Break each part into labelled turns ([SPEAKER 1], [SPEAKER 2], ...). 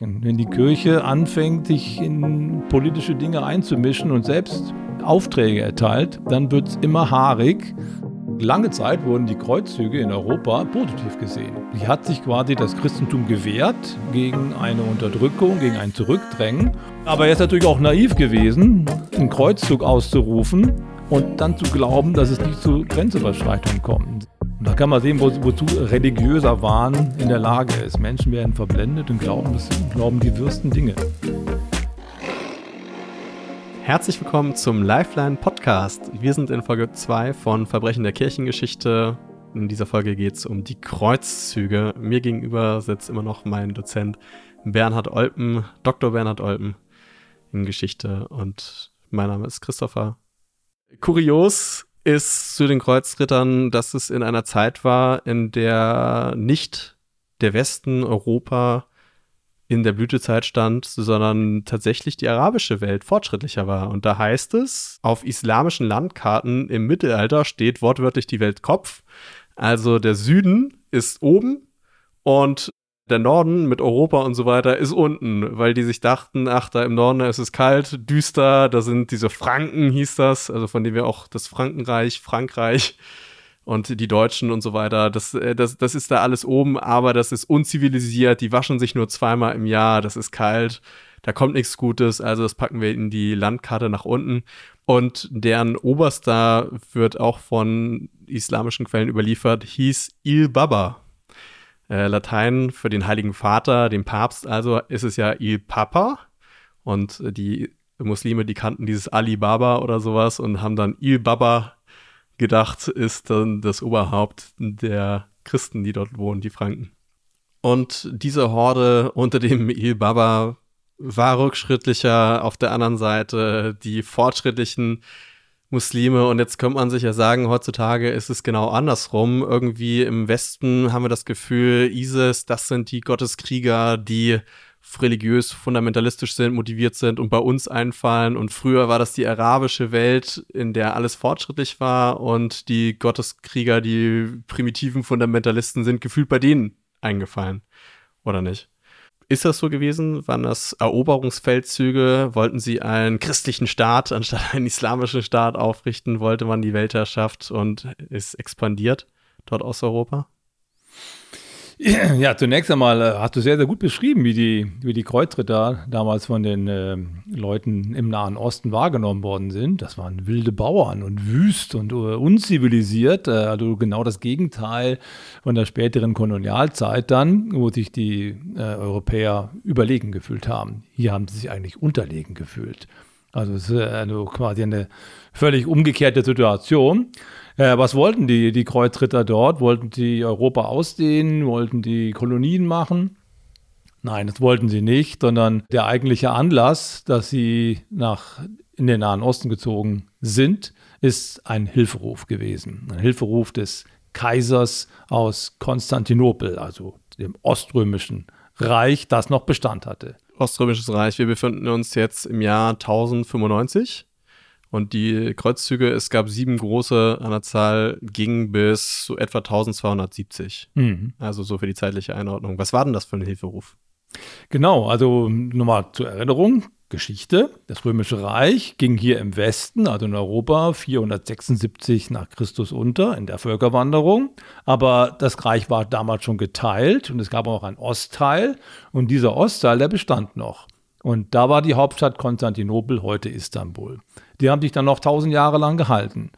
[SPEAKER 1] Wenn die Kirche anfängt, sich in politische Dinge einzumischen und selbst Aufträge erteilt, dann wird es immer haarig. Lange Zeit wurden die Kreuzzüge in Europa positiv gesehen. Sie hat sich quasi das Christentum gewehrt gegen eine Unterdrückung, gegen ein Zurückdrängen. Aber er ist natürlich auch naiv gewesen, einen Kreuzzug auszurufen und dann zu glauben, dass es nicht zu Grenzüberschreitungen kommt. Und da kann man sehen, wo, wozu religiöser Wahn in der Lage ist. Menschen werden verblendet und glauben, das, glauben die wirsten Dinge.
[SPEAKER 2] Herzlich willkommen zum Lifeline Podcast. Wir sind in Folge 2 von Verbrechen der Kirchengeschichte. In dieser Folge geht es um die Kreuzzüge. Mir gegenüber sitzt immer noch mein Dozent Bernhard Olpen, Dr. Bernhard Olpen in Geschichte und mein Name ist Christopher. Kurios ist zu den Kreuzrittern, dass es in einer Zeit war, in der nicht der Westen Europa in der Blütezeit stand, sondern tatsächlich die arabische Welt fortschrittlicher war. Und da heißt es, auf islamischen Landkarten im Mittelalter steht wortwörtlich die Welt Kopf. Also der Süden ist oben und der Norden mit Europa und so weiter ist unten, weil die sich dachten, ach, da im Norden ist es kalt, düster, da sind diese Franken, hieß das, also von denen wir auch das Frankenreich, Frankreich und die Deutschen und so weiter, das, äh, das, das ist da alles oben, aber das ist unzivilisiert, die waschen sich nur zweimal im Jahr, das ist kalt, da kommt nichts Gutes, also das packen wir in die Landkarte nach unten. Und deren Oberster wird auch von islamischen Quellen überliefert, hieß Il Baba äh, Latein für den Heiligen Vater, den Papst, also ist es ja Il Papa. Und die Muslime, die kannten dieses Alibaba oder sowas und haben dann Il Baba gedacht, ist dann das Oberhaupt der Christen, die dort wohnen, die Franken. Und diese Horde unter dem Il Baba war rückschrittlicher. Auf der anderen Seite die fortschrittlichen Muslime. Und jetzt könnte man sich ja sagen, heutzutage ist es genau andersrum. Irgendwie im Westen haben wir das Gefühl, ISIS, das sind die Gotteskrieger, die religiös fundamentalistisch sind, motiviert sind und bei uns einfallen. Und früher war das die arabische Welt, in der alles fortschrittlich war und die Gotteskrieger, die primitiven Fundamentalisten sind gefühlt bei denen eingefallen. Oder nicht? Ist das so gewesen? Waren das Eroberungsfeldzüge? Wollten sie einen christlichen Staat anstatt einen islamischen Staat aufrichten? Wollte man die Weltherrschaft und ist expandiert dort aus Europa?
[SPEAKER 1] Ja, zunächst einmal äh, hast du sehr, sehr gut beschrieben, wie die, wie die Kreuzritter damals von den äh, Leuten im Nahen Osten wahrgenommen worden sind. Das waren wilde Bauern und wüst und uh, unzivilisiert. Äh, also genau das Gegenteil von der späteren Kolonialzeit dann, wo sich die äh, Europäer überlegen gefühlt haben. Hier haben sie sich eigentlich unterlegen gefühlt. Also es ist also quasi eine völlig umgekehrte Situation. Äh, was wollten die, die Kreuzritter dort? Wollten die Europa ausdehnen? Wollten die Kolonien machen? Nein, das wollten sie nicht, sondern der eigentliche Anlass, dass sie nach in den Nahen Osten gezogen sind, ist ein Hilferuf gewesen. Ein Hilferuf des Kaisers aus Konstantinopel, also dem oströmischen Reich, das noch Bestand hatte.
[SPEAKER 2] Oströmisches Reich, wir befinden uns jetzt im Jahr 1095. Und die Kreuzzüge, es gab sieben große an der Zahl, gingen bis so etwa 1270. Mhm. Also so für die zeitliche Einordnung. Was war denn das für ein Hilferuf?
[SPEAKER 1] Genau, also nochmal zur Erinnerung. Geschichte. Das Römische Reich ging hier im Westen, also in Europa, 476 nach Christus unter in der Völkerwanderung. Aber das Reich war damals schon geteilt und es gab auch einen Ostteil. Und dieser Ostteil, der bestand noch. Und da war die Hauptstadt Konstantinopel, heute Istanbul. Die haben sich dann noch tausend Jahre lang gehalten.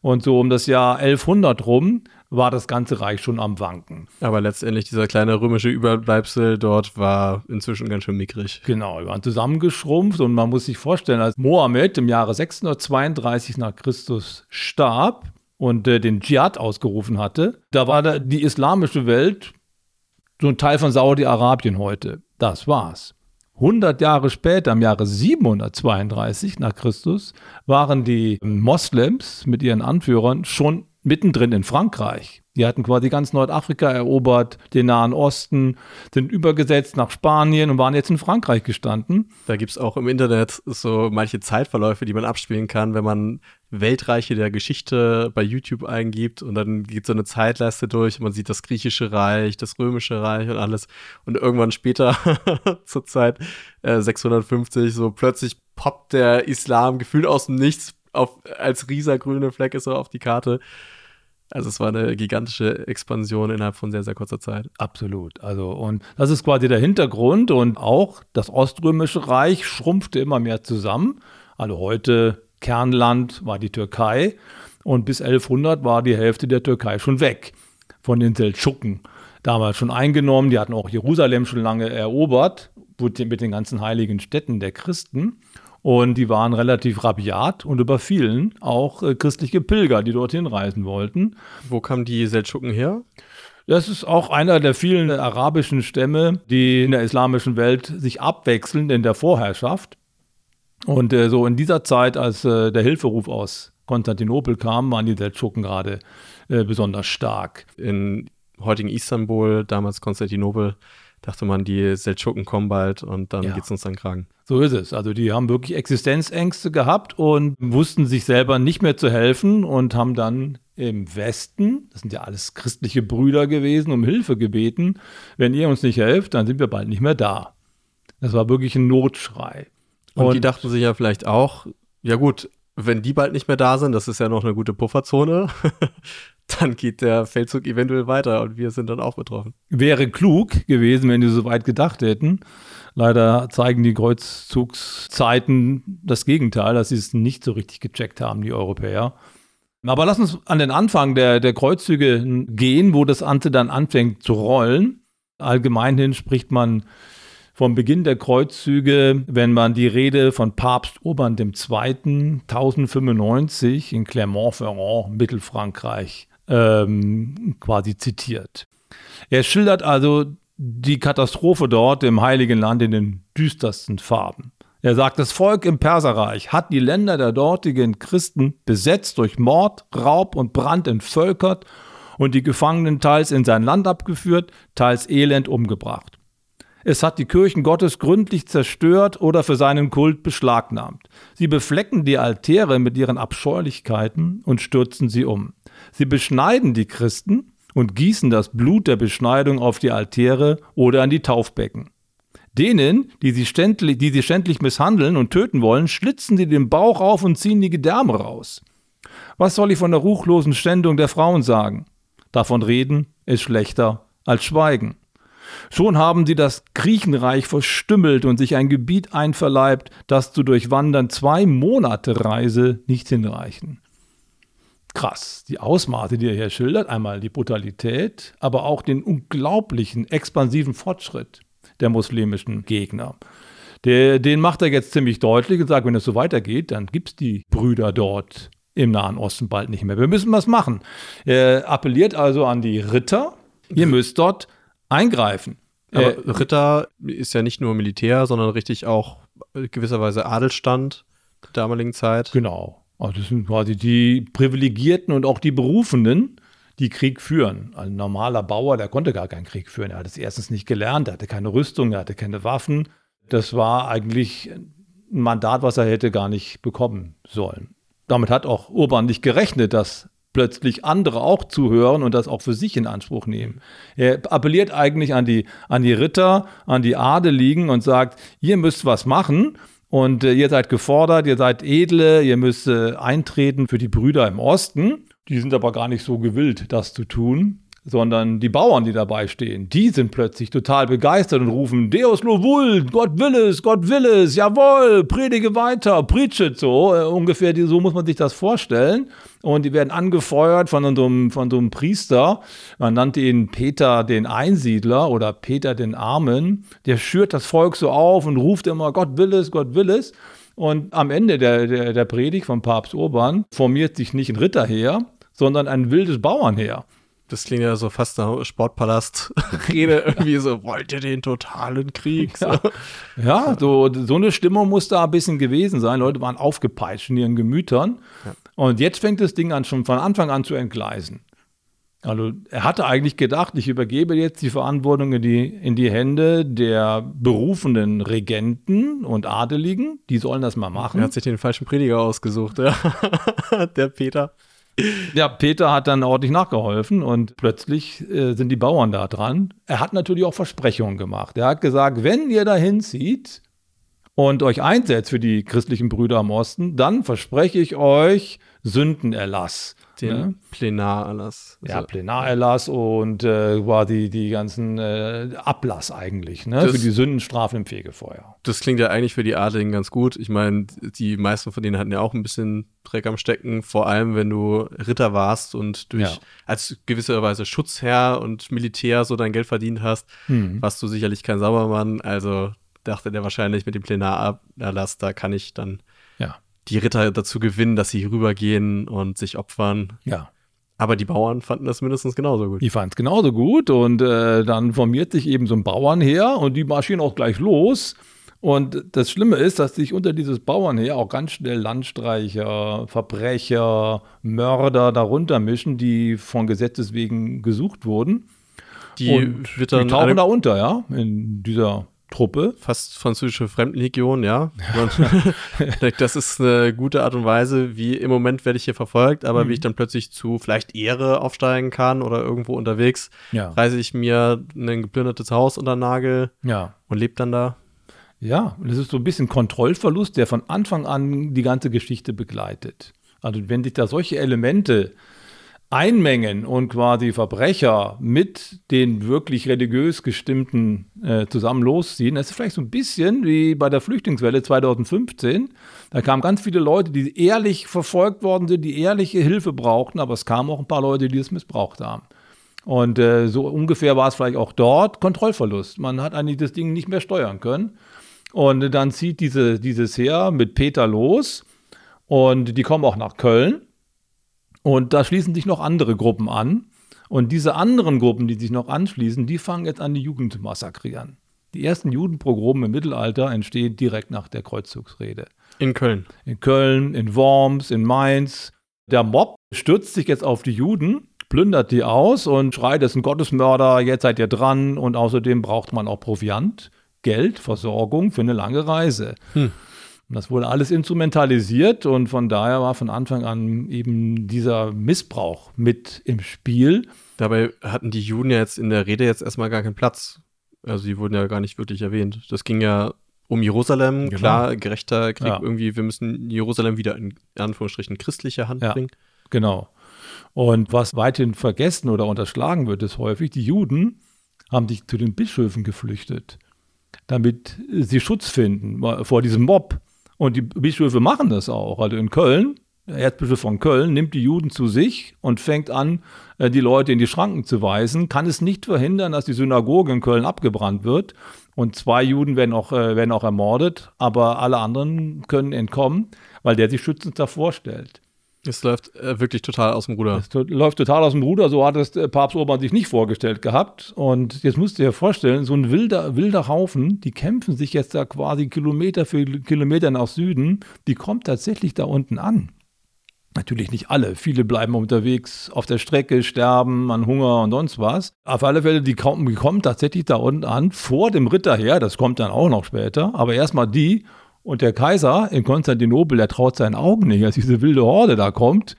[SPEAKER 1] Und so um das Jahr 1100 rum war das ganze Reich schon am Wanken.
[SPEAKER 2] Aber letztendlich dieser kleine römische Überbleibsel dort war inzwischen ganz schön mickrig.
[SPEAKER 1] Genau, die waren zusammengeschrumpft und man muss sich vorstellen, als Mohammed im Jahre 632 nach Christus starb und äh, den Dschihad ausgerufen hatte, da war da die islamische Welt so ein Teil von Saudi-Arabien heute. Das war's. 100 Jahre später, im Jahre 732 nach Christus, waren die Moslems mit ihren Anführern schon mittendrin in Frankreich. Die hatten quasi ganz Nordafrika erobert, den Nahen Osten, sind übergesetzt nach Spanien und waren jetzt in Frankreich gestanden.
[SPEAKER 2] Da gibt es auch im Internet so manche Zeitverläufe, die man abspielen kann, wenn man Weltreiche der Geschichte bei YouTube eingibt und dann geht so eine Zeitleiste durch und man sieht das griechische Reich, das römische Reich und alles. Und irgendwann später, zur Zeit äh, 650, so plötzlich poppt der Islam gefühlt aus dem Nichts auf, als rieser grüne Flecke so auf die Karte. Also es war eine gigantische Expansion innerhalb von sehr, sehr kurzer Zeit.
[SPEAKER 1] Absolut. Also, und das ist quasi der Hintergrund. Und auch das Oströmische Reich schrumpfte immer mehr zusammen. Also heute Kernland war die Türkei. Und bis 1100 war die Hälfte der Türkei schon weg von den Seldschuken. Damals schon eingenommen. Die hatten auch Jerusalem schon lange erobert mit den ganzen heiligen Städten der Christen. Und die waren relativ rabiat und überfielen auch äh, christliche Pilger, die dorthin reisen wollten.
[SPEAKER 2] Wo kamen die Seldschuken her?
[SPEAKER 1] Das ist auch einer der vielen arabischen Stämme, die in der islamischen Welt sich abwechseln in der Vorherrschaft. Und äh, so in dieser Zeit, als äh, der Hilferuf aus Konstantinopel kam, waren die Seldschuken gerade äh, besonders stark.
[SPEAKER 2] In heutigen Istanbul, damals Konstantinopel, dachte man, die Seldschuken kommen bald und dann ja. geht es uns an den Kragen.
[SPEAKER 1] So ist es. Also die haben wirklich Existenzängste gehabt und wussten sich selber nicht mehr zu helfen und haben dann im Westen, das sind ja alles christliche Brüder gewesen, um Hilfe gebeten. Wenn ihr uns nicht helft, dann sind wir bald nicht mehr da. Das war wirklich ein Notschrei.
[SPEAKER 2] Und, und die dachten sich ja vielleicht auch, ja gut, wenn die bald nicht mehr da sind, das ist ja noch eine gute Pufferzone, dann geht der Feldzug eventuell weiter und wir sind dann auch betroffen.
[SPEAKER 1] Wäre klug gewesen, wenn die so weit gedacht hätten. Leider zeigen die Kreuzzugszeiten das Gegenteil, dass sie es nicht so richtig gecheckt haben, die Europäer. Aber lass uns an den Anfang der, der Kreuzzüge gehen, wo das Ante dann anfängt zu rollen. Allgemeinhin spricht man vom Beginn der Kreuzzüge, wenn man die Rede von Papst Urban II. 1095 in Clermont-Ferrand, Mittelfrankreich, ähm, quasi zitiert. Er schildert also die Katastrophe dort im Heiligen Land in den düstersten Farben. Er sagt, das Volk im Perserreich hat die Länder der dortigen Christen besetzt durch Mord, Raub und Brand entvölkert und die Gefangenen teils in sein Land abgeführt, teils elend umgebracht. Es hat die Kirchen Gottes gründlich zerstört oder für seinen Kult beschlagnahmt. Sie beflecken die Altäre mit ihren Abscheulichkeiten und stürzen sie um. Sie beschneiden die Christen und gießen das Blut der Beschneidung auf die Altäre oder an die Taufbecken. Denen, die sie, ständlich, die sie schändlich misshandeln und töten wollen, schlitzen sie den Bauch auf und ziehen die Gedärme raus. Was soll ich von der ruchlosen Ständung der Frauen sagen? Davon reden ist schlechter als schweigen. Schon haben sie das Griechenreich verstümmelt und sich ein Gebiet einverleibt, das zu durchwandern zwei Monate Reise nicht hinreichen krass. Die Ausmaße, die er hier schildert, einmal die Brutalität, aber auch den unglaublichen expansiven Fortschritt der muslimischen Gegner. Der, den macht er jetzt ziemlich deutlich und sagt, wenn es so weitergeht, dann gibt es die Brüder dort im Nahen Osten bald nicht mehr. Wir müssen was machen. Er appelliert also an die Ritter, ihr müsst dort eingreifen.
[SPEAKER 2] Aber äh, Ritter ist ja nicht nur Militär, sondern richtig auch gewisserweise Adelstand der damaligen Zeit.
[SPEAKER 1] Genau. Also das sind quasi die Privilegierten und auch die Berufenen, die Krieg führen. Ein normaler Bauer, der konnte gar keinen Krieg führen. Er hat es erstens nicht gelernt, er hatte keine Rüstung, er hatte keine Waffen. Das war eigentlich ein Mandat, was er hätte gar nicht bekommen sollen. Damit hat auch Urban nicht gerechnet, dass plötzlich andere auch zuhören und das auch für sich in Anspruch nehmen. Er appelliert eigentlich an die, an die Ritter, an die Adeligen und sagt, ihr müsst was machen. Und äh, ihr seid gefordert, ihr seid edle, ihr müsst äh, eintreten für die Brüder im Osten. Die sind aber gar nicht so gewillt, das zu tun, sondern die Bauern, die dabei stehen, die sind plötzlich total begeistert und rufen Deus lo vult, Gott will es, Gott will es, jawohl, predige weiter, preachet so, äh, ungefähr so muss man sich das vorstellen und die werden angefeuert von so, einem, von so einem Priester. Man nannte ihn Peter den Einsiedler oder Peter den Armen. Der schürt das Volk so auf und ruft immer, Gott will es, Gott will es. Und am Ende der, der, der Predigt von Papst Urban formiert sich nicht ein Ritterheer, sondern ein wildes Bauernheer.
[SPEAKER 2] Das klingt ja so fast nach Sportpalast-Rede, irgendwie so, wollt ihr den totalen Krieg?
[SPEAKER 1] Ja, ja so, so eine Stimmung muss da ein bisschen gewesen sein. Leute waren aufgepeitscht in ihren Gemütern. Ja. Und jetzt fängt das Ding an, schon von Anfang an zu entgleisen. Also er hatte eigentlich gedacht, ich übergebe jetzt die Verantwortung in die, in die Hände der berufenen Regenten und Adeligen. Die sollen das mal machen.
[SPEAKER 2] Er hat sich den falschen Prediger ausgesucht, ja. der Peter.
[SPEAKER 1] Ja, Peter hat dann ordentlich nachgeholfen und plötzlich äh, sind die Bauern da dran. Er hat natürlich auch Versprechungen gemacht. Er hat gesagt, wenn ihr da hinzieht und euch einsetzt für die christlichen Brüder am Osten, dann verspreche ich euch Sündenerlass.
[SPEAKER 2] Den ne? Plenarerlass.
[SPEAKER 1] Also, ja, Plenarerlass und äh, quasi die ganzen äh, Ablass eigentlich, ne?
[SPEAKER 2] Das,
[SPEAKER 1] für die Sündenstrafen im Fegefeuer.
[SPEAKER 2] Das klingt ja eigentlich für die Adligen ganz gut. Ich meine, die meisten von denen hatten ja auch ein bisschen Dreck am Stecken, vor allem wenn du Ritter warst und durch ja. als gewisserweise Schutzherr und Militär so dein Geld verdient hast, hm. warst du sicherlich kein Saubermann. Also dachte der wahrscheinlich mit dem Plenarerlass, da kann ich dann die Ritter dazu gewinnen, dass sie rübergehen und sich opfern.
[SPEAKER 1] Ja.
[SPEAKER 2] Aber die Bauern fanden das mindestens genauso gut.
[SPEAKER 1] Die fanden es genauso gut und äh, dann formiert sich eben so ein Bauernheer und die marschieren auch gleich los. Und das Schlimme ist, dass sich unter dieses Bauernheer auch ganz schnell Landstreicher, Verbrecher, Mörder darunter mischen, die von Gesetzes wegen gesucht wurden.
[SPEAKER 2] Die, und
[SPEAKER 1] die tauchen da unter, ja, in dieser Truppe.
[SPEAKER 2] Fast französische Fremdenlegion, ja. das ist eine gute Art und Weise, wie im Moment werde ich hier verfolgt, aber mhm. wie ich dann plötzlich zu vielleicht Ehre aufsteigen kann oder irgendwo unterwegs,
[SPEAKER 1] ja.
[SPEAKER 2] reise ich mir ein geplündertes Haus unter Nagel
[SPEAKER 1] ja.
[SPEAKER 2] und lebe dann da.
[SPEAKER 1] Ja, und das ist so ein bisschen Kontrollverlust, der von Anfang an die ganze Geschichte begleitet. Also wenn sich da solche Elemente einmengen und quasi Verbrecher mit den wirklich religiös gestimmten äh, zusammen losziehen. Das ist vielleicht so ein bisschen wie bei der Flüchtlingswelle 2015. Da kamen ganz viele Leute, die ehrlich verfolgt worden sind, die ehrliche Hilfe brauchten, aber es kamen auch ein paar Leute, die es missbraucht haben. Und äh, so ungefähr war es vielleicht auch dort Kontrollverlust. Man hat eigentlich das Ding nicht mehr steuern können. Und dann zieht diese, dieses Heer mit Peter los und die kommen auch nach Köln. Und da schließen sich noch andere Gruppen an. Und diese anderen Gruppen, die sich noch anschließen, die fangen jetzt an, die Jugend zu massakrieren. Die ersten Judenpogrome im Mittelalter entstehen direkt nach der Kreuzzugsrede.
[SPEAKER 2] In Köln.
[SPEAKER 1] In Köln, in Worms, in Mainz. Der Mob stürzt sich jetzt auf die Juden, plündert die aus und schreit, es ist ein Gottesmörder, jetzt seid ihr dran. Und außerdem braucht man auch Proviant, Geld, Versorgung für eine lange Reise. Hm. Und das wurde alles instrumentalisiert und von daher war von Anfang an eben dieser Missbrauch mit im Spiel.
[SPEAKER 2] Dabei hatten die Juden ja jetzt in der Rede jetzt erstmal gar keinen Platz. Also die wurden ja gar nicht wirklich erwähnt. Das ging ja um Jerusalem, genau. klar, gerechter Krieg ja. irgendwie, wir müssen Jerusalem wieder in Anführungsstrichen christliche Hand ja, bringen.
[SPEAKER 1] Genau. Und was weithin vergessen oder unterschlagen wird, ist häufig, die Juden haben sich zu den Bischöfen geflüchtet, damit sie Schutz finden vor diesem Mob. Und die Bischöfe machen das auch. Also in Köln, der Erzbischof von Köln nimmt die Juden zu sich und fängt an, äh, die Leute in die Schranken zu weisen, kann es nicht verhindern, dass die Synagoge in Köln abgebrannt wird. Und zwei Juden werden auch, äh, werden auch ermordet, aber alle anderen können entkommen, weil der sich schützend davor stellt.
[SPEAKER 2] Es läuft äh, wirklich total aus dem Ruder.
[SPEAKER 1] Es läuft total aus dem Ruder, so hat es äh, Papst Urban sich nicht vorgestellt gehabt. Und jetzt musst du dir vorstellen, so ein wilder, wilder Haufen, die kämpfen sich jetzt da quasi Kilometer für Kilometer nach Süden, die kommt tatsächlich da unten an. Natürlich nicht alle. Viele bleiben unterwegs auf der Strecke, sterben an Hunger und sonst was. Auf alle Fälle, die kommen, die kommen tatsächlich da unten an, vor dem Ritter her, das kommt dann auch noch später, aber erstmal die und der Kaiser in Konstantinopel, der traut seinen Augen nicht, als diese wilde Horde da kommt,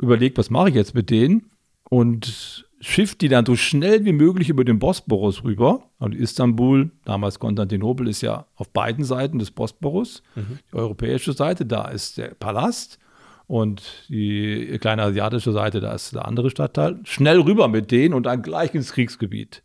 [SPEAKER 1] überlegt, was mache ich jetzt mit denen? Und schifft die dann so schnell wie möglich über den Bosporus rüber. Und Istanbul, damals Konstantinopel, ist ja auf beiden Seiten des Bosporus. Mhm. Die europäische Seite, da ist der Palast. Und die kleine asiatische Seite, da ist der andere Stadtteil. Schnell rüber mit denen und dann gleich ins Kriegsgebiet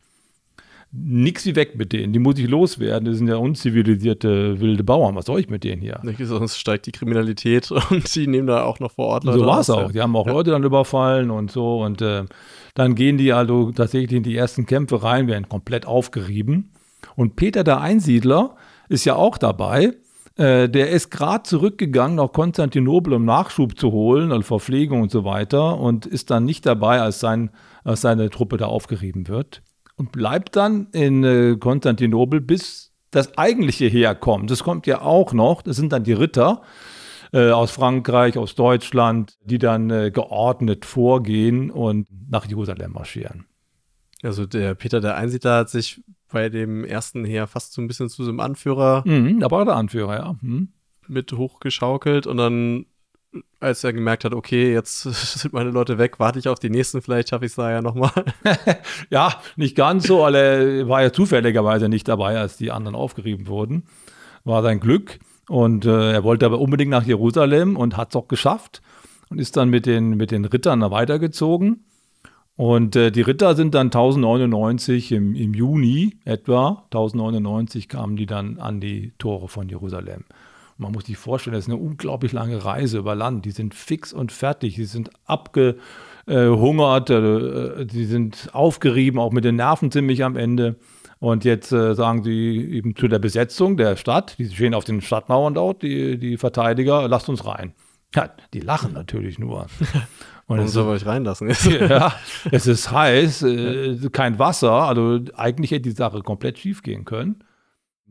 [SPEAKER 1] nix wie weg mit denen. Die muss ich loswerden. Das sind ja unzivilisierte wilde Bauern. Was soll ich mit denen hier?
[SPEAKER 2] Sonst steigt die Kriminalität und die nehmen da auch noch vor Ort
[SPEAKER 1] Leute So war es auch. Die haben auch ja. Leute dann überfallen und so. Und äh, dann gehen die also tatsächlich in die ersten Kämpfe rein, werden komplett aufgerieben. Und Peter der Einsiedler ist ja auch dabei. Äh, der ist gerade zurückgegangen nach Konstantinopel, um Nachschub zu holen, also Verpflegung und so weiter. Und ist dann nicht dabei, als, sein, als seine Truppe da aufgerieben wird und bleibt dann in äh, Konstantinopel, bis das eigentliche Heer kommt. Das kommt ja auch noch, das sind dann die Ritter. äh, aus Frankreich, aus Deutschland, die dann äh, geordnet vorgehen und nach Jerusalem marschieren.
[SPEAKER 2] Also der Peter der Einsiedler hat sich bei dem ersten Heer fast so ein bisschen zu so einem Anführer.
[SPEAKER 1] Mhm, da war der Anführer, ja. Mhm.
[SPEAKER 2] Mit hochgeschaukelt und dann, als er gemerkt hat, okay, jetzt sind meine Leute weg, warte ich auf die nächsten, vielleicht schaffe ich es da ja nochmal.
[SPEAKER 1] ja, nicht ganz so, aber er war ja zufälligerweise nicht dabei, als die anderen aufgerieben wurden. War sein Glück. Und äh, er wollte aber unbedingt nach Jerusalem und hat es auch geschafft und ist dann mit den, mit den Rittern weitergezogen. Und äh, die Ritter sind dann 1099 im, im Juni etwa, 1099 kamen die dann an die Tore von Jerusalem. Man muss sich vorstellen, das ist eine unglaublich lange Reise über Land. Die sind fix und fertig, die sind abgehungert, äh, die sind aufgerieben, auch mit den Nerven ziemlich am Ende. Und jetzt äh, sagen sie eben zu der Besetzung der Stadt, die stehen auf den Stadtmauern dort, die, die Verteidiger, lasst uns rein. Ja, die lachen natürlich nur.
[SPEAKER 2] Und Warum soll euch reinlassen?
[SPEAKER 1] ja, es ist heiß, äh, kein Wasser, also eigentlich hätte die Sache komplett schief gehen können.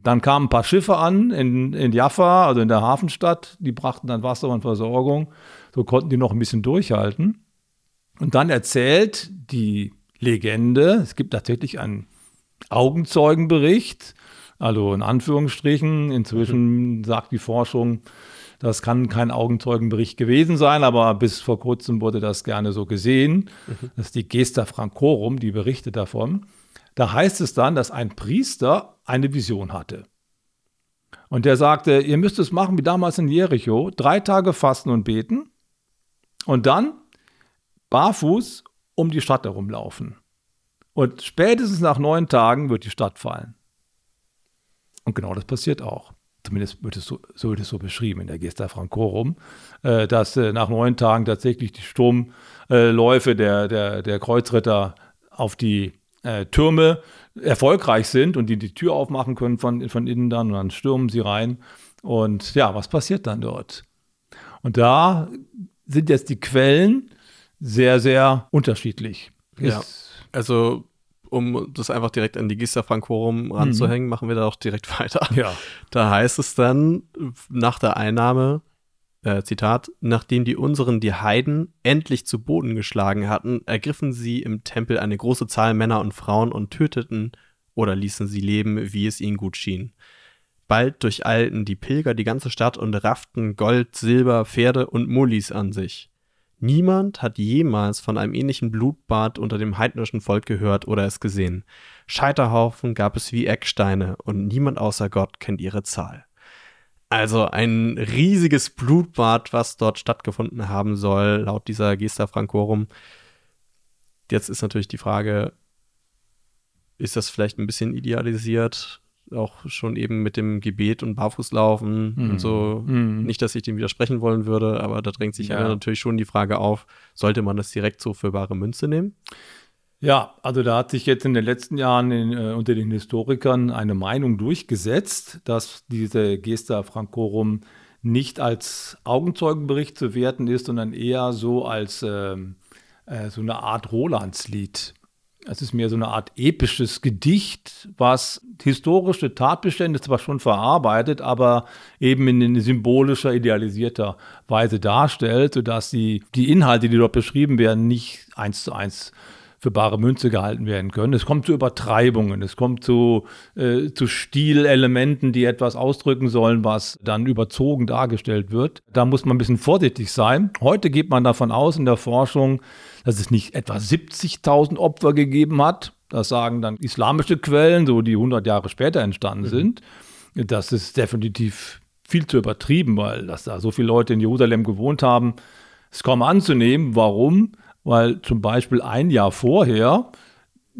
[SPEAKER 1] Dann kamen ein paar Schiffe an in, in Jaffa, also in der Hafenstadt, die brachten dann Wasser und Versorgung. So konnten die noch ein bisschen durchhalten. Und dann erzählt die Legende, es gibt tatsächlich einen Augenzeugenbericht, also in Anführungsstrichen. Inzwischen sagt die Forschung, das kann kein Augenzeugenbericht gewesen sein, aber bis vor kurzem wurde das gerne so gesehen. Mhm. Das ist die Gesta Francorum, die berichtet davon. Da heißt es dann, dass ein Priester eine Vision hatte. Und der sagte, ihr müsst es machen wie damals in Jericho, drei Tage fasten und beten und dann barfuß um die Stadt herumlaufen. Und spätestens nach neun Tagen wird die Stadt fallen. Und genau das passiert auch zumindest wird es so, so wird es so beschrieben in der Gesta Francorum, äh, dass äh, nach neun Tagen tatsächlich die Sturmläufe der, der, der Kreuzritter auf die äh, Türme erfolgreich sind und die die Tür aufmachen können von, von innen dann und dann stürmen sie rein. Und ja, was passiert dann dort? Und da sind jetzt die Quellen sehr, sehr unterschiedlich.
[SPEAKER 2] Ja, also um das einfach direkt an die Gista Francorum ranzuhängen, mhm. machen wir da auch direkt weiter.
[SPEAKER 1] Ja.
[SPEAKER 2] Da heißt es dann nach der Einnahme, äh, Zitat, nachdem die unseren die Heiden endlich zu Boden geschlagen hatten, ergriffen sie im Tempel eine große Zahl Männer und Frauen und töteten oder ließen sie leben, wie es ihnen gut schien. Bald durcheilten die Pilger die ganze Stadt und rafften Gold, Silber, Pferde und Mullis an sich. Niemand hat jemals von einem ähnlichen Blutbad unter dem heidnischen Volk gehört oder es gesehen. Scheiterhaufen gab es wie Ecksteine und niemand außer Gott kennt ihre Zahl. Also ein riesiges Blutbad, was dort stattgefunden haben soll, laut dieser Gesta Francorum. Jetzt ist natürlich die Frage, ist das vielleicht ein bisschen idealisiert? auch schon eben mit dem Gebet und Barfußlaufen mhm. und so. Mhm. Nicht, dass ich dem widersprechen wollen würde, aber da drängt sich ja. natürlich schon die Frage auf, sollte man das direkt so für bare Münze nehmen?
[SPEAKER 1] Ja, also da hat sich jetzt in den letzten Jahren in, äh, unter den Historikern eine Meinung durchgesetzt, dass diese Gesta Francorum nicht als Augenzeugenbericht zu werten ist, sondern eher so als ähm, äh, so eine Art Rolandslied. Es ist mehr so eine Art episches Gedicht, was historische Tatbestände zwar schon verarbeitet, aber eben in symbolischer, idealisierter Weise darstellt, sodass die, die Inhalte, die dort beschrieben werden, nicht eins zu eins für bare Münze gehalten werden können. Es kommt zu Übertreibungen, es kommt zu, äh, zu Stilelementen, die etwas ausdrücken sollen, was dann überzogen dargestellt wird. Da muss man ein bisschen vorsichtig sein. Heute geht man davon aus in der Forschung, dass es nicht etwa 70.000 Opfer gegeben hat. Das sagen dann islamische Quellen, so die 100 Jahre später entstanden mhm. sind. Das ist definitiv viel zu übertrieben, weil dass da so viele Leute in Jerusalem gewohnt haben, ist kaum anzunehmen. Warum? Weil zum Beispiel ein Jahr vorher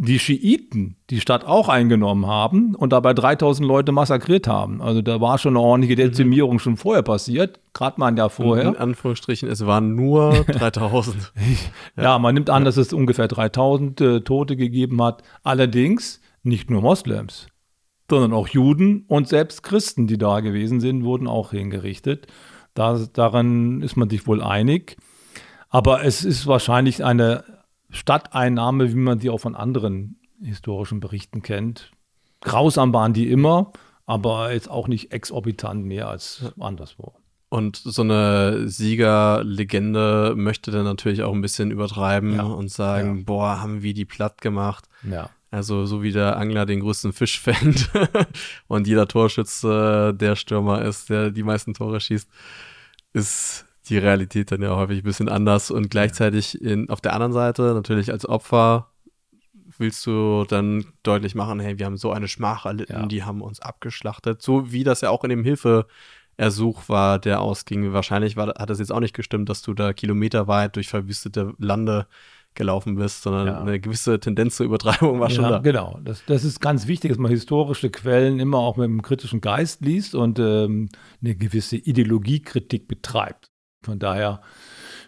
[SPEAKER 1] die Schiiten die Stadt auch eingenommen haben und dabei 3000 Leute massakriert haben. Also da war schon eine ordentliche mhm. Dezimierung schon vorher passiert, gerade mal ein Jahr vorher.
[SPEAKER 2] In Anführungsstrichen, es waren nur 3000.
[SPEAKER 1] ja. ja. man nimmt an, dass es ungefähr 3000 äh, Tote gegeben hat. Allerdings nicht nur Moslems, sondern auch Juden und selbst Christen, die da gewesen sind, wurden auch hingerichtet. Da, daran ist man sich wohl einig. Aber es ist wahrscheinlich eine Stadteinnahme, wie man sie auch von anderen historischen Berichten kennt. Grausam waren die immer, aber jetzt auch nicht exorbitant mehr als anderswo.
[SPEAKER 2] Und so eine Siegerlegende möchte dann natürlich auch ein bisschen übertreiben ja. und sagen, ja. boah, haben wir die platt gemacht.
[SPEAKER 1] Ja.
[SPEAKER 2] Also so wie der Angler den größten Fisch fängt und jeder Torschütze der Stürmer ist, der die meisten Tore schießt, ist die Realität dann ja häufig ein bisschen anders. Und gleichzeitig in, auf der anderen Seite natürlich als Opfer willst du dann deutlich machen, hey, wir haben so eine Schmach erlitten, ja. die haben uns abgeschlachtet. So wie das ja auch in dem Hilfeersuch war, der ausging. Wahrscheinlich war, hat es jetzt auch nicht gestimmt, dass du da kilometerweit durch verwüstete Lande gelaufen bist, sondern ja. eine gewisse Tendenz zur Übertreibung war schon ja, da.
[SPEAKER 1] Genau, das, das ist ganz wichtig, dass man historische Quellen immer auch mit einem kritischen Geist liest und ähm, eine gewisse Ideologiekritik betreibt. Von daher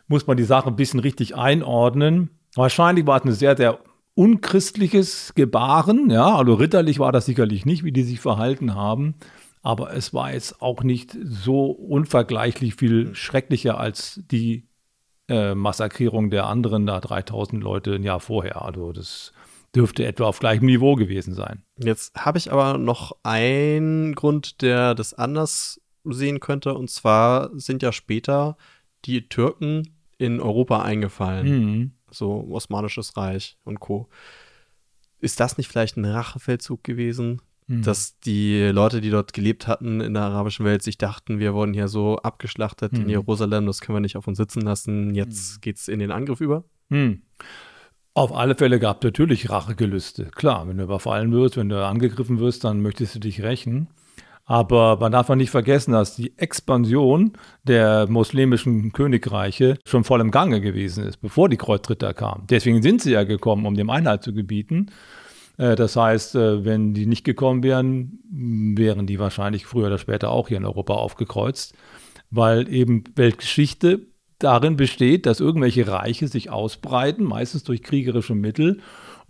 [SPEAKER 1] muss man die Sache ein bisschen richtig einordnen. Wahrscheinlich war es ein sehr, sehr unchristliches Gebaren. Ja, also ritterlich war das sicherlich nicht, wie die sich verhalten haben. Aber es war jetzt auch nicht so unvergleichlich viel schrecklicher als die äh, Massakrierung der anderen da 3000 Leute ein Jahr vorher. Also das dürfte etwa auf gleichem Niveau gewesen sein.
[SPEAKER 2] Jetzt habe ich aber noch einen Grund, der das anders sehen könnte. Und zwar sind ja später die Türken in Europa eingefallen. Mhm. So Osmanisches Reich und Co. Ist das nicht vielleicht ein Rachefeldzug gewesen? Mhm. Dass die Leute, die dort gelebt hatten in der arabischen Welt, sich dachten, wir wurden hier so abgeschlachtet mhm. in Jerusalem, das können wir nicht auf uns sitzen lassen, jetzt mhm. geht es in den Angriff über?
[SPEAKER 1] Mhm. Auf alle Fälle gab es natürlich Rachegelüste. Klar, wenn du überfallen wirst, wenn du angegriffen wirst, dann möchtest du dich rächen. Aber man darf nicht vergessen, dass die Expansion der muslimischen Königreiche schon voll im Gange gewesen ist, bevor die Kreuzritter kamen. Deswegen sind sie ja gekommen, um dem Einhalt zu gebieten. Äh, das heißt, äh, wenn die nicht gekommen wären, wären die wahrscheinlich früher oder später auch hier in Europa aufgekreuzt, weil eben Weltgeschichte darin besteht, dass irgendwelche Reiche sich ausbreiten, meistens durch kriegerische Mittel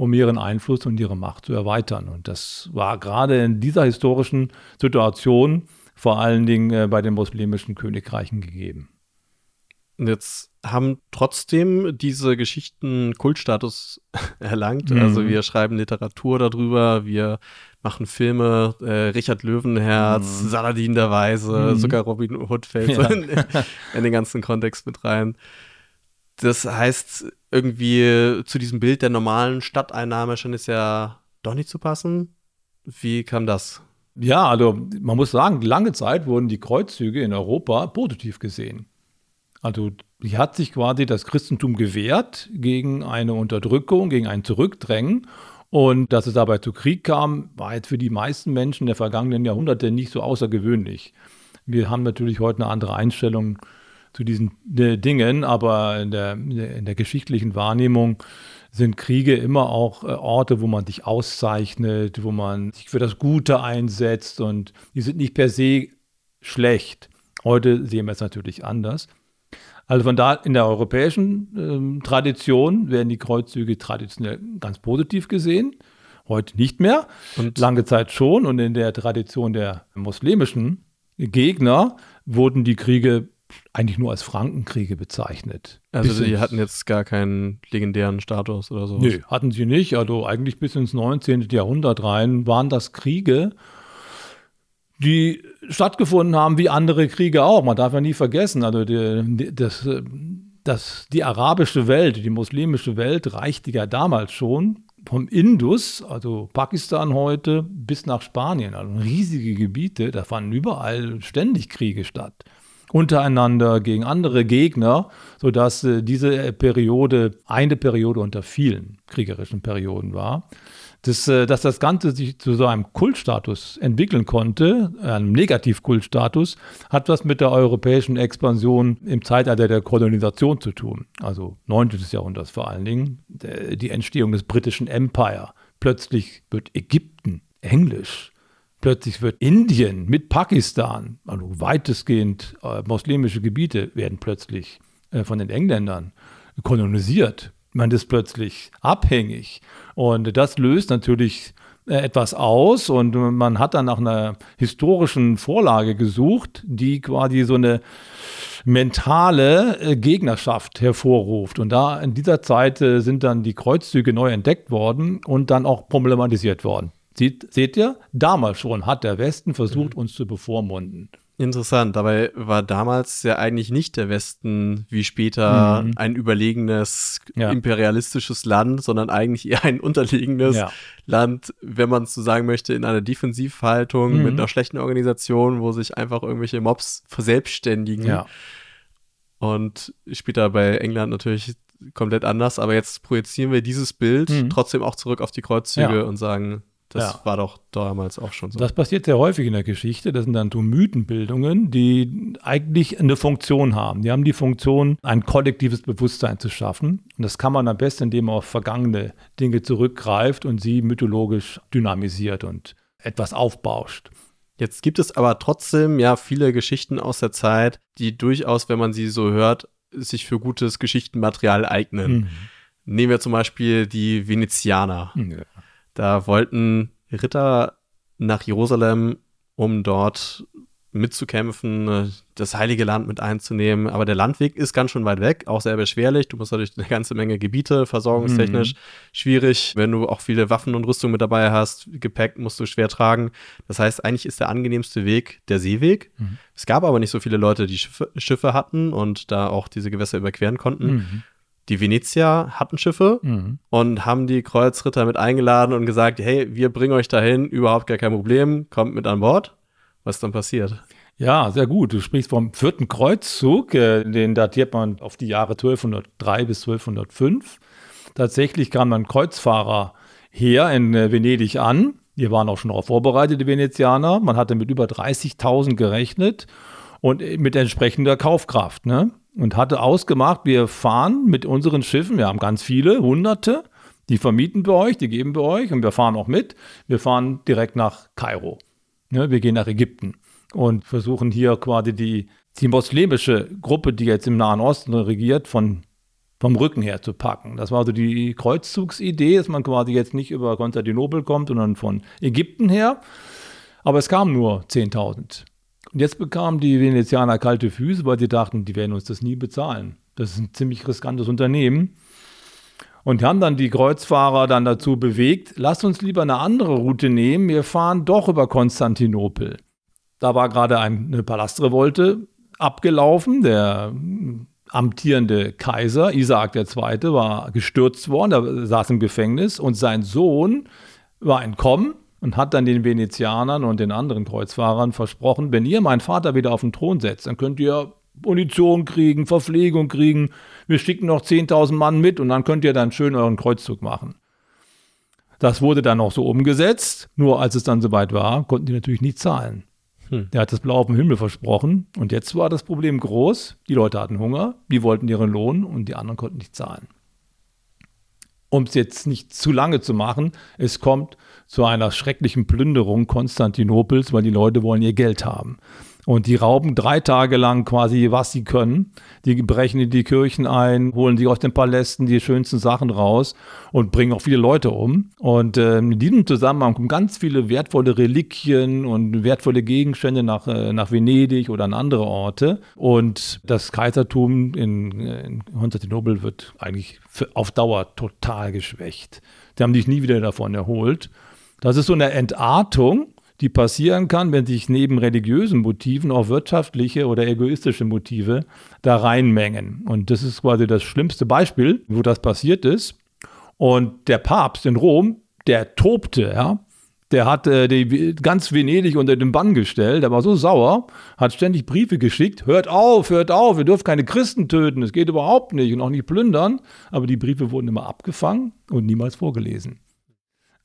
[SPEAKER 1] um ihren Einfluss und ihre Macht zu erweitern. Und das war gerade in dieser historischen Situation vor allen Dingen äh, bei den muslimischen Königreichen gegeben.
[SPEAKER 2] Jetzt haben trotzdem diese Geschichten Kultstatus erlangt. Mhm. Also wir schreiben Literatur darüber, wir machen Filme, äh, Richard Löwenherz, mhm. Saladin der Weise, mhm. sogar Robin Hood fällt ja. in, in, den ganzen Kontext mit rein. Das heißt, irgendwie zu diesem Bild der normalen Stadteinnahme scheint es ja doch nicht zu passen. Wie kam das?
[SPEAKER 1] Ja, also man muss sagen, lange Zeit wurden die Kreuzzüge in Europa positiv gesehen. Also hier hat sich quasi das Christentum gewehrt gegen eine Unterdrückung, gegen ein Zurückdrängen. Und dass es dabei zu Krieg kam, war jetzt für die meisten Menschen der vergangenen Jahrhunderte nicht so außergewöhnlich. Wir haben natürlich heute eine andere Einstellung zu diesen äh, Dingen, aber in der, in der geschichtlichen Wahrnehmung sind Kriege immer auch äh, Orte, wo man sich auszeichnet, wo man sich für das Gute einsetzt und die sind nicht per se schlecht. Heute sehen wir es natürlich anders. Also von da in der europäischen äh, Tradition werden die Kreuzzüge traditionell ganz positiv gesehen. Heute nicht mehr. Und lange Zeit schon. Und in der Tradition der muslimischen Gegner wurden die Kriege eigentlich nur als Frankenkriege bezeichnet.
[SPEAKER 2] Also die hatten jetzt gar keinen legendären Status oder so.
[SPEAKER 1] Nee, hatten sie nicht. Also eigentlich bis ins 19. Jahrhundert rein waren das Kriege, die stattgefunden haben wie andere Kriege auch. Man darf ja nie vergessen, also die, das, das, die arabische Welt, die muslimische Welt reichte ja damals schon vom Indus, also Pakistan heute, bis nach Spanien. Also riesige Gebiete, da fanden überall ständig Kriege statt untereinander, gegen andere Gegner, sodass äh, diese Periode eine Periode unter vielen kriegerischen Perioden war. Das, äh, dass das Ganze sich zu so einem Kultstatus entwickeln konnte, einem Negativkultstatus, hat was mit der europäischen Expansion im Zeitalter der Kolonisation zu tun. Also 9. Jahrhunderts vor allen Dingen, die Entstehung des britischen Empire. Plötzlich wird Ägypten Englisch. Plötzlich wird Indien mit Pakistan, also weitestgehend äh, muslimische Gebiete, werden plötzlich äh, von den Engländern kolonisiert. Man ist plötzlich abhängig. Und das löst natürlich äh, etwas aus und man hat dann nach einer historischen Vorlage gesucht, die quasi so eine mentale äh, Gegnerschaft hervorruft. Und da in dieser Zeit äh, sind dann die Kreuzzüge neu entdeckt worden und dann auch problematisiert worden. Seht, seht ihr? Damals schon hat der Westen versucht, mhm. uns zu bevormunden.
[SPEAKER 2] Interessant, dabei war damals ja eigentlich nicht der Westen wie später mhm. ein überlegenes ja. imperialistisches Land, sondern eigentlich eher ein unterlegenes ja. Land, wenn man es so sagen möchte, in einer Defensivhaltung mhm. mit einer schlechten Organisation, wo sich einfach irgendwelche Mobs verselbstständigen. Ja. Und später bei England natürlich komplett anders, aber jetzt projizieren wir dieses Bild mhm. trotzdem auch zurück auf die Kreuzzüge und sagen, das ja. war doch damals auch schon so.
[SPEAKER 1] Das passiert sehr häufig in der Geschichte. Das sind dann so Mythenbildungen, die eigentlich eine Funktion haben. Die haben die Funktion, ein kollektives Bewusstsein zu schaffen. Und das kann man am besten, indem man auf vergangene Dinge zurückgreift und sie mythologisch dynamisiert und etwas aufbauscht.
[SPEAKER 2] Jetzt gibt es aber trotzdem ja viele Geschichten aus der Zeit, die durchaus, wenn man sie so hört, sich für gutes Geschichtenmaterial eignen. Mhm. Nehmen wir zum Beispiel die Venezianer. Ja. Da wollten Ritter nach Jerusalem, um dort mitzukämpfen, das heilige Land mit einzunehmen. Aber der Landweg ist ganz schön weit weg, auch sehr beschwerlich. Du musst dadurch eine ganze Menge Gebiete, versorgungstechnisch mhm. schwierig. Wenn du auch viele Waffen und Rüstung mit dabei hast, Gepäck musst du schwer tragen. Das heißt, eigentlich ist der angenehmste Weg der Seeweg. Mhm. Es gab aber nicht so viele Leute, die Schiffe, Schiffe hatten und da auch diese Gewässer überqueren konnten. Mhm die Venezier hatten Schiffe mhm. und haben die Kreuzritter mit eingeladen und gesagt, hey, wir bringen euch dahin, überhaupt gar kein Problem, kommt mit an Bord. Was ist dann passiert?
[SPEAKER 1] Ja, sehr gut. Du sprichst vom vierten Kreuzzug, äh, den datiert man auf die Jahre 1203 bis 1205. Tatsächlich kam dann Kreuzfahrer her in äh, Venedig an. Die waren auch schon darauf vorbereitet, die Venezianer. Man hatte mit über 30.000 gerechnet und äh, mit entsprechender Kaufkraft. Ne? Und hatte ausgemacht, wir fahren mit unseren Schiffen, wir haben ganz viele, hunderte, die vermieten wir euch, die geben wir euch und wir fahren auch mit. Wir fahren direkt nach Kairo. Ja, wir gehen nach Ägypten und versuchen hier quasi die, die muslimische Gruppe, die jetzt im Nahen Osten regiert, von, vom Rücken her zu packen. Das war also die Kreuzzugsidee, dass man quasi jetzt nicht über Konstantinopel kommt, sondern von Ägypten her. Aber es kamen nur 10.000. Und jetzt bekamen die Venezianer kalte Füße, weil sie dachten, die werden uns das nie bezahlen. Das ist ein ziemlich riskantes Unternehmen. Und haben dann die Kreuzfahrer dann dazu bewegt, lasst uns lieber eine andere Route nehmen, wir fahren doch über Konstantinopel. Da war gerade eine Palastrevolte abgelaufen, der amtierende Kaiser, Isaak II., war gestürzt worden, er saß im Gefängnis und sein Sohn war entkommen und hat dann den Venezianern und den anderen Kreuzfahrern versprochen, wenn ihr meinen Vater wieder auf den Thron setzt, dann könnt ihr Munition kriegen, Verpflegung kriegen, wir schicken noch 10.000 Mann mit und dann könnt ihr dann schön euren Kreuzzug machen. Das wurde dann auch so umgesetzt, nur als es dann soweit war, konnten die natürlich nicht zahlen. Hm. Der hat das Blau auf dem Himmel versprochen und jetzt war das Problem groß. Die Leute hatten Hunger, die wollten ihren Lohn und die anderen konnten nicht zahlen. Um es jetzt nicht zu lange zu machen, es kommt zu einer schrecklichen Plünderung Konstantinopels, weil die Leute wollen ihr Geld haben. Und die rauben drei Tage lang quasi, was sie können. Die brechen in die Kirchen ein, holen sich aus den Palästen die schönsten Sachen raus und bringen auch viele Leute um. Und äh, in diesem Zusammenhang kommen ganz viele wertvolle Reliquien und wertvolle Gegenstände nach, äh, nach Venedig oder an andere Orte. Und das Kaisertum in, in Konstantinopel wird eigentlich auf Dauer total geschwächt. Die haben sich nie wieder davon erholt. Das ist so eine Entartung, die passieren kann, wenn sich neben religiösen Motiven auch wirtschaftliche oder egoistische Motive da reinmengen. Und das ist quasi das schlimmste Beispiel, wo das passiert ist. Und der Papst in Rom, der tobte, ja. Der hat äh, die, ganz Venedig unter den Bann gestellt, der war so sauer, hat ständig Briefe geschickt, hört auf, hört auf, ihr dürft keine Christen töten, es geht überhaupt nicht und auch nicht plündern. Aber die Briefe wurden immer abgefangen und niemals vorgelesen.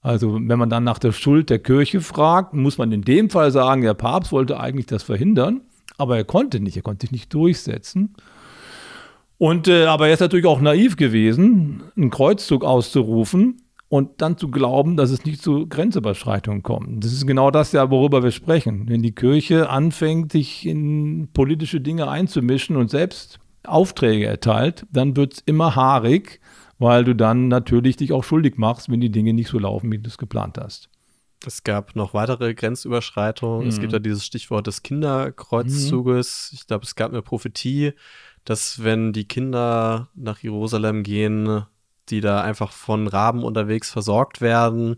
[SPEAKER 1] Also wenn man dann nach der Schuld der Kirche fragt, muss man in dem Fall sagen, der Papst wollte eigentlich das verhindern, aber er konnte nicht, er konnte sich nicht durchsetzen. Und äh, aber er ist natürlich auch naiv gewesen, einen Kreuzzug auszurufen und dann zu glauben, dass es nicht zu Grenzüberschreitungen kommt. Das ist genau das ja, worüber wir sprechen. Wenn die Kirche anfängt, sich in politische Dinge einzumischen und selbst Aufträge erteilt, dann wird es immer haarig weil du dann natürlich dich auch schuldig machst, wenn die Dinge nicht so laufen, wie du es geplant hast.
[SPEAKER 2] Es gab noch weitere Grenzüberschreitungen. Mhm. Es gibt ja dieses Stichwort des Kinderkreuzzuges. Mhm. Ich glaube, es gab eine Prophetie, dass wenn die Kinder nach Jerusalem gehen, die da einfach von Raben unterwegs versorgt werden,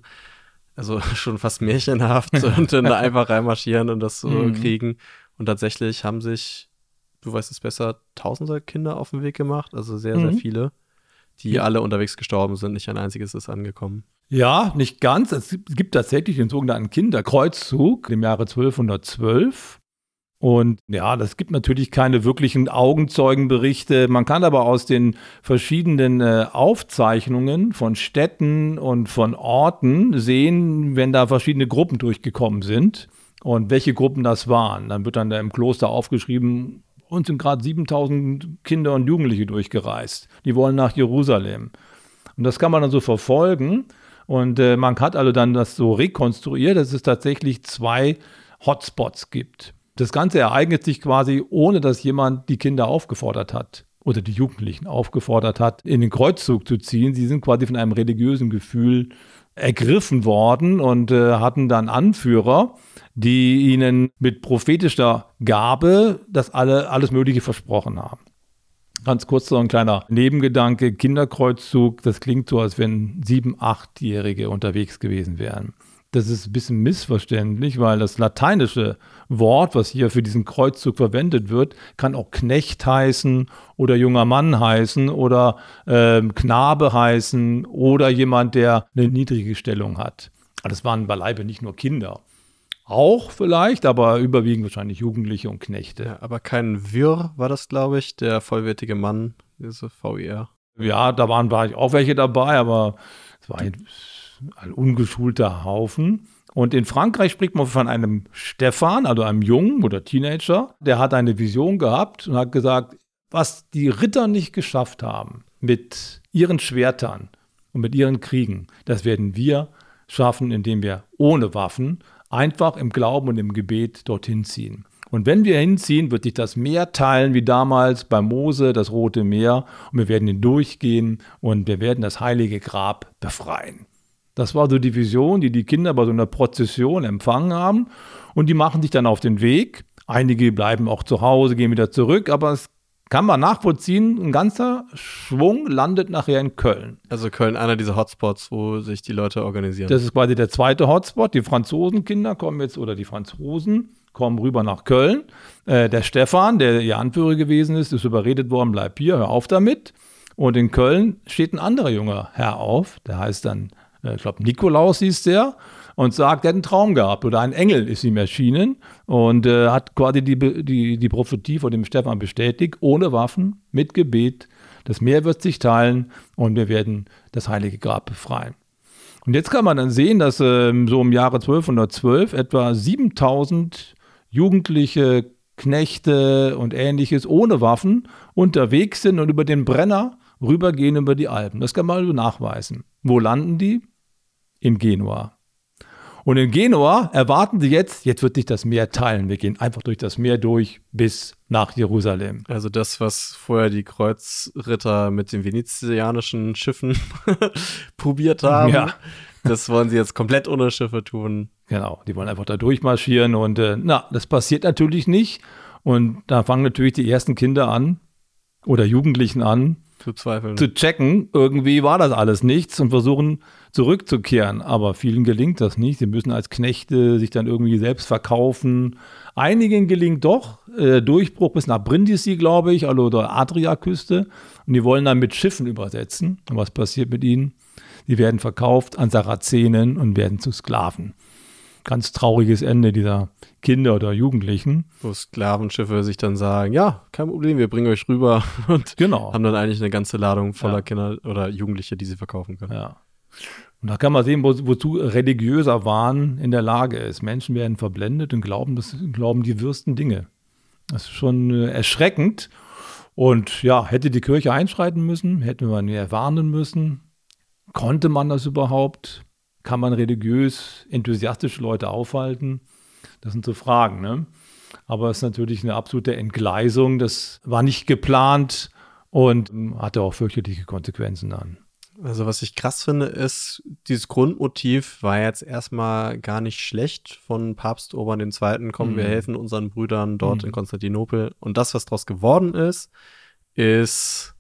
[SPEAKER 2] Also schon fast märchenhaft und dann da einfach reinmarschieren und das so mhm. kriegen. Und tatsächlich haben sich, du weißt es besser, tausende Kinder auf den Weg gemacht, also sehr, mhm. sehr viele, die ja. alle unterwegs gestorben sind. Nicht ein einziges ist angekommen.
[SPEAKER 1] Ja, nicht ganz. Es gibt tatsächlich den sogenannten Kinderkreuzzug im Jahre 1212. Und ja, das gibt natürlich keine wirklichen Augenzeugenberichte. Man kann aber aus den verschiedenen äh, Aufzeichnungen von Städten und von Orten sehen, wenn da verschiedene Gruppen durchgekommen sind und welche Gruppen das waren. Dann wird dann da im Kloster aufgeschrieben, uns sind gerade 7000 Kinder und Jugendliche durchgereist. Die wollen nach Jerusalem. Und das kann man dann so verfolgen. Und äh, man hat also dann das so rekonstruiert, dass es tatsächlich zwei Hotspots gibt. Das Ganze ereignet sich quasi, ohne dass jemand die Kinder aufgefordert hat oder die Jugendlichen aufgefordert hat, in den Kreuzzug zu ziehen. Sie sind quasi von einem religiösen Gefühl ergriffen worden und äh, hatten dann Anführer, die ihnen mit prophetischer Gabe das alle, alles Mögliche versprochen haben. Ganz kurz so ein kleiner Nebengedanke, Kinderkreuzzug, das klingt so, als wenn sieben, achtjährige unterwegs gewesen wären das ist ein bisschen missverständlich, weil das lateinische Wort, was hier für diesen Kreuzzug verwendet wird, kann auch Knecht heißen oder junger Mann heißen oder äh, Knabe heißen oder jemand, der eine niedrige Stellung hat. Das waren beileibe nicht nur Kinder. Auch vielleicht, aber überwiegend wahrscheinlich Jugendliche und Knechte. Ja,
[SPEAKER 2] aber kein Wirr war das, glaube ich, der vollwertige Mann, diese VIR.
[SPEAKER 1] Ja, da waren war ich auch welche dabei, aber es war ein ungeschulter Haufen. Und in Frankreich spricht man von einem Stefan, also einem Jungen oder Teenager, der hat eine Vision gehabt und hat gesagt, was die Ritter nicht geschafft haben mit ihren Schwertern und mit ihren Kriegen, das werden wir schaffen, indem wir ohne Waffen einfach im Glauben und im Gebet dorthin ziehen. Und wenn wir hinziehen, wird sich das Meer teilen, wie damals bei Mose, das Rote Meer, und wir werden ihn durchgehen und wir werden das heilige Grab befreien. Das war so die Vision, die die Kinder bei so einer Prozession empfangen haben. Und die machen sich dann auf den Weg. Einige bleiben auch zu Hause, gehen wieder zurück, aber es kann man nachvollziehen, ein ganzer Schwung landet nachher in Köln.
[SPEAKER 2] Also Köln, einer dieser Hotspots, wo sich die Leute organisieren.
[SPEAKER 1] Das ist quasi der zweite Hotspot. Die Franzosenkinder kommen jetzt, oder die Franzosen kommen rüber nach Köln. Äh, der Stefan, der ihr Anführer gewesen ist, ist überredet worden, bleib hier, hör auf damit. Und in Köln steht ein anderer junger Herr auf, der heißt dann ich glaube Nikolaus hieß der, und sagt, er hat einen Traum gehabt oder ein Engel ist ihm erschienen und äh, hat quasi die, die, die Prophetie von dem Stefan bestätigt, ohne Waffen, mit Gebet. Das Meer wird sich teilen und wir werden das heilige Grab befreien. Und jetzt kann man dann sehen, dass äh, so im Jahre 1212 etwa 7000 Jugendliche, Knechte und ähnliches ohne Waffen unterwegs sind und über den Brenner rübergehen über die Alpen. Das kann man also nachweisen. Wo landen die? in Genua. Und in Genua erwarten sie jetzt, jetzt wird sich das Meer teilen. Wir gehen einfach durch das Meer durch bis nach Jerusalem.
[SPEAKER 2] Also das, was vorher die Kreuzritter mit den venezianischen Schiffen probiert haben, ja. das wollen sie jetzt komplett ohne Schiffe tun.
[SPEAKER 1] Genau, die wollen einfach da durchmarschieren und äh, na, das passiert natürlich nicht. Und da fangen natürlich die ersten Kinder an oder Jugendlichen an,
[SPEAKER 2] zu zweifeln.
[SPEAKER 1] Zu checken, irgendwie war das alles nichts und versuchen zurückzukehren. Aber vielen gelingt das nicht. Sie müssen als Knechte sich dann irgendwie selbst verkaufen. Einigen gelingt doch äh, Durchbruch bis nach Brindisi, glaube ich, also der Adriaküste. Und die wollen dann mit Schiffen übersetzen. Und was passiert mit ihnen? Die werden verkauft an Sarazenen und werden zu Sklaven ganz trauriges Ende dieser Kinder oder Jugendlichen.
[SPEAKER 2] Wo Sklavenschiffe sich dann sagen, ja, kein Problem, wir bringen euch rüber und genau. haben dann eigentlich eine ganze Ladung voller ja. Kinder oder Jugendliche, die sie verkaufen können.
[SPEAKER 1] Ja. Und da kann man sehen, wo, wozu religiöser Wahn in der Lage ist. Menschen werden verblendet und glauben, das, glauben die wirsten Dinge. Das ist schon äh, erschreckend. Und ja, hätte die Kirche einschreiten müssen, hätte man mehr warnen müssen. Konnte man das überhaupt? Kann man religiös enthusiastische Leute aufhalten? Das sind so Fragen. Ne? Aber es ist natürlich eine absolute Entgleisung. Das war nicht geplant und hatte auch fürchterliche Konsequenzen dann.
[SPEAKER 2] Also was ich krass finde, ist, dieses Grundmotiv war jetzt erstmal gar nicht schlecht von Papst Urban II. Kommen, mhm. wir helfen unseren Brüdern dort mhm. in Konstantinopel. Und das, was daraus geworden ist, ist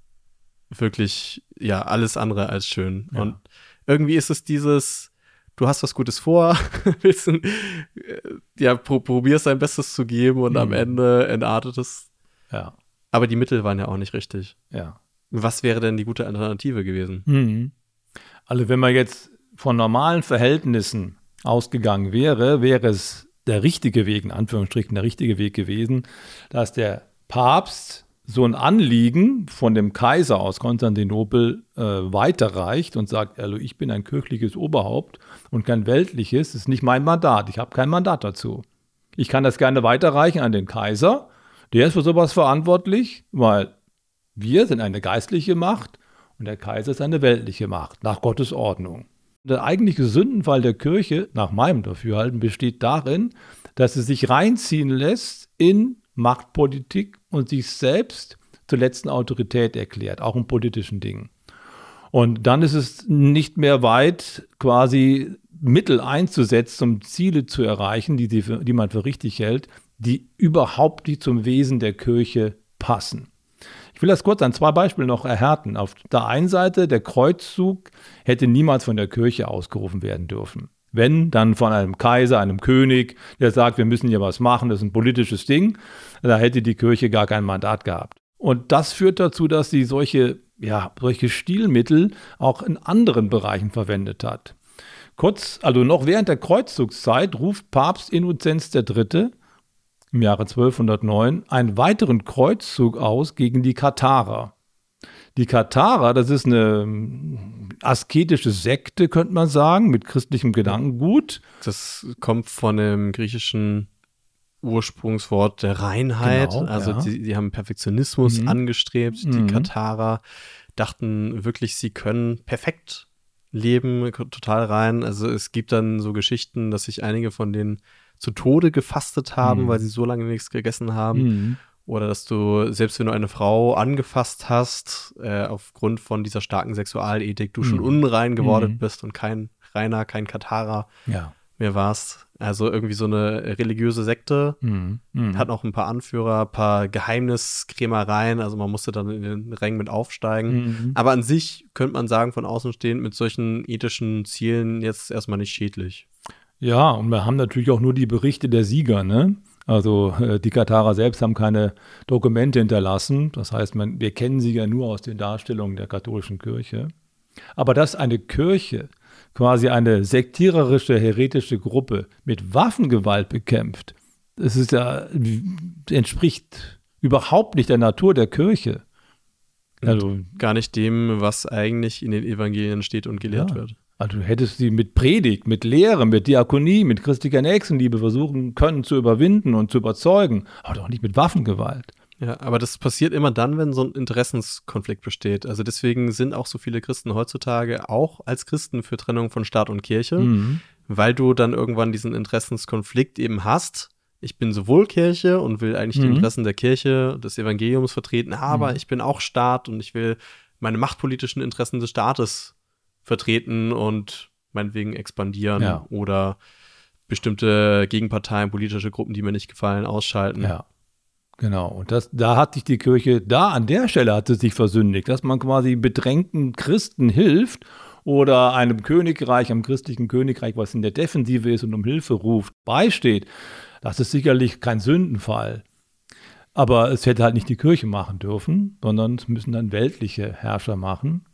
[SPEAKER 2] wirklich, ja, alles andere als schön. Ja. Und irgendwie ist es dieses, du hast was Gutes vor, willst, äh, ja, pro probierst dein Bestes zu geben und mhm. am Ende entartet es.
[SPEAKER 1] Ja.
[SPEAKER 2] Aber die Mittel waren ja auch nicht richtig.
[SPEAKER 1] Ja.
[SPEAKER 2] Was wäre denn die gute Alternative gewesen?
[SPEAKER 1] Mhm. Also wenn man jetzt von normalen Verhältnissen ausgegangen wäre, wäre es der richtige Weg, in Anführungsstrichen der richtige Weg gewesen, dass der Papst so ein Anliegen von dem Kaiser aus Konstantinopel äh, weiterreicht und sagt, also ich bin ein kirchliches Oberhaupt und kein weltliches, das ist nicht mein Mandat, ich habe kein Mandat dazu. Ich kann das gerne weiterreichen an den Kaiser, der ist für sowas verantwortlich, weil wir sind eine geistliche Macht und der Kaiser ist eine weltliche Macht, nach Gottes Ordnung. Der eigentliche Sündenfall der Kirche, nach meinem Dafürhalten, besteht darin, dass sie sich reinziehen lässt in Machtpolitik und sich selbst zur letzten Autorität erklärt, auch in politischen Dingen. Und dann ist es nicht mehr weit, quasi Mittel einzusetzen, um Ziele zu erreichen, die, die, die man für richtig hält, die überhaupt nicht zum Wesen der Kirche passen. Ich will das kurz an zwei Beispielen noch erhärten. Auf der einen Seite, der Kreuzzug hätte niemals von der Kirche ausgerufen werden dürfen. Wenn, dann von einem Kaiser, einem König, der sagt, wir müssen hier was machen, das ist ein politisches Ding, da hätte die Kirche gar kein Mandat gehabt. Und das führt dazu, dass sie solche, ja, solche Stilmittel auch in anderen Bereichen verwendet hat. Kurz, also noch während der Kreuzzugszeit ruft Papst Innozenz III. im Jahre 1209 einen weiteren Kreuzzug aus gegen die Katharer. Die Katharer, das ist eine asketische Sekte, könnte man sagen, mit christlichem Gedankengut.
[SPEAKER 2] Das kommt von dem griechischen Ursprungswort der Reinheit. Genau, also ja. die, die, haben Perfektionismus mhm. angestrebt. Die mhm. Katharer dachten wirklich, sie können perfekt leben, total rein. Also es gibt dann so Geschichten, dass sich einige von denen zu Tode gefastet haben, mhm. weil sie so lange nichts gegessen haben. Oder dass du, selbst wenn du eine Frau angefasst hast, äh, aufgrund von dieser starken Sexualethik, du schon mhm. unrein geworden mhm. bist und kein Reiner, kein Katarer
[SPEAKER 1] ja.
[SPEAKER 2] mehr warst. Also irgendwie so eine religiöse Sekte. Mhm. Mhm. Hat noch ein paar Anführer, ein paar Geheimniskrämereien. Also man musste dann in den Rängen mit aufsteigen. Mhm. Aber an sich könnte man sagen, von außen stehend mit solchen ethischen Zielen jetzt erstmal nicht schädlich.
[SPEAKER 1] Ja, und wir haben natürlich auch nur die Berichte der Sieger, ne? Also äh, die Katarer selbst haben keine Dokumente hinterlassen. Das heißt, man, wir kennen sie ja nur aus den Darstellungen der katholischen Kirche. Aber dass eine Kirche quasi eine sektiererische, heretische Gruppe mit Waffengewalt bekämpft, das ist ja, entspricht überhaupt nicht der Natur der Kirche.
[SPEAKER 2] Also, gar nicht dem, was eigentlich in den Evangelien steht und gelehrt ja. wird.
[SPEAKER 1] Also du hättest sie mit Predigt, mit Lehre, mit Diakonie, mit christlicher Nächstenliebe versuchen können zu überwinden und zu überzeugen, aber doch nicht mit Waffengewalt.
[SPEAKER 2] Ja, aber das passiert immer dann, wenn so ein Interessenskonflikt besteht. Also deswegen sind auch so viele Christen heutzutage auch als Christen für Trennung von Staat und Kirche, mhm. weil du dann irgendwann diesen Interessenskonflikt eben hast. Ich bin sowohl Kirche und will eigentlich mhm. die Interessen der Kirche, des Evangeliums vertreten, aber mhm. ich bin auch Staat und ich will meine machtpolitischen Interessen des Staates vertreten und meinetwegen expandieren ja. oder bestimmte Gegenparteien, politische Gruppen, die mir nicht gefallen, ausschalten.
[SPEAKER 1] Ja. Genau, und das, da hat sich die Kirche, da an der Stelle hat sie sich versündigt, dass man quasi bedrängten Christen hilft oder einem Königreich, einem christlichen Königreich, was in der Defensive ist und um Hilfe ruft, beisteht. Das ist sicherlich kein Sündenfall. Aber es hätte halt nicht die Kirche machen dürfen, sondern es müssen dann weltliche Herrscher machen.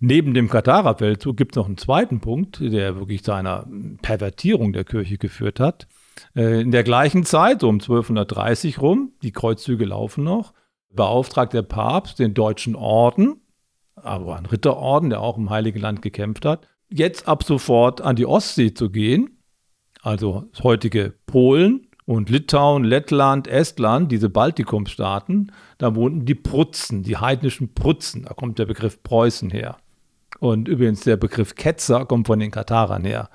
[SPEAKER 1] Neben dem Katharer-Feldzug gibt es noch einen zweiten Punkt, der wirklich zu einer Pervertierung der Kirche geführt hat. Äh, in der gleichen Zeit, so um 1230 rum, die Kreuzzüge laufen noch, beauftragt der Papst den Deutschen Orden, aber ein Ritterorden, der auch im Heiligen Land gekämpft hat, jetzt ab sofort an die Ostsee zu gehen, also das heutige Polen und Litauen, Lettland, Estland, diese Baltikumstaaten, da wohnten die Prutzen, die heidnischen Prutzen. Da kommt der Begriff Preußen her. Und übrigens der Begriff Ketzer kommt von den Katharern her.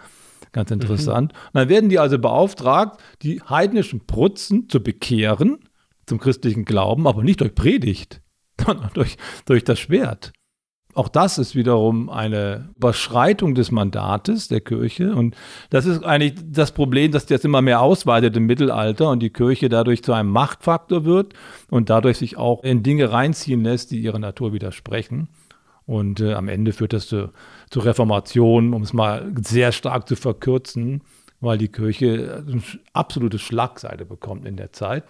[SPEAKER 1] Ganz interessant. Mhm. Und dann werden die also beauftragt, die heidnischen Prutzen zu bekehren zum christlichen Glauben, aber nicht durch Predigt, sondern durch, durch das Schwert. Auch das ist wiederum eine Überschreitung des Mandates der Kirche. Und das ist eigentlich das Problem, dass das immer mehr ausweitet im Mittelalter und die Kirche dadurch zu einem Machtfaktor wird und dadurch sich auch in Dinge reinziehen lässt, die ihrer Natur widersprechen. Und äh, am Ende führt das zu, zur Reformation, um es mal sehr stark zu verkürzen, weil die Kirche eine absolute Schlagseite bekommt in der Zeit.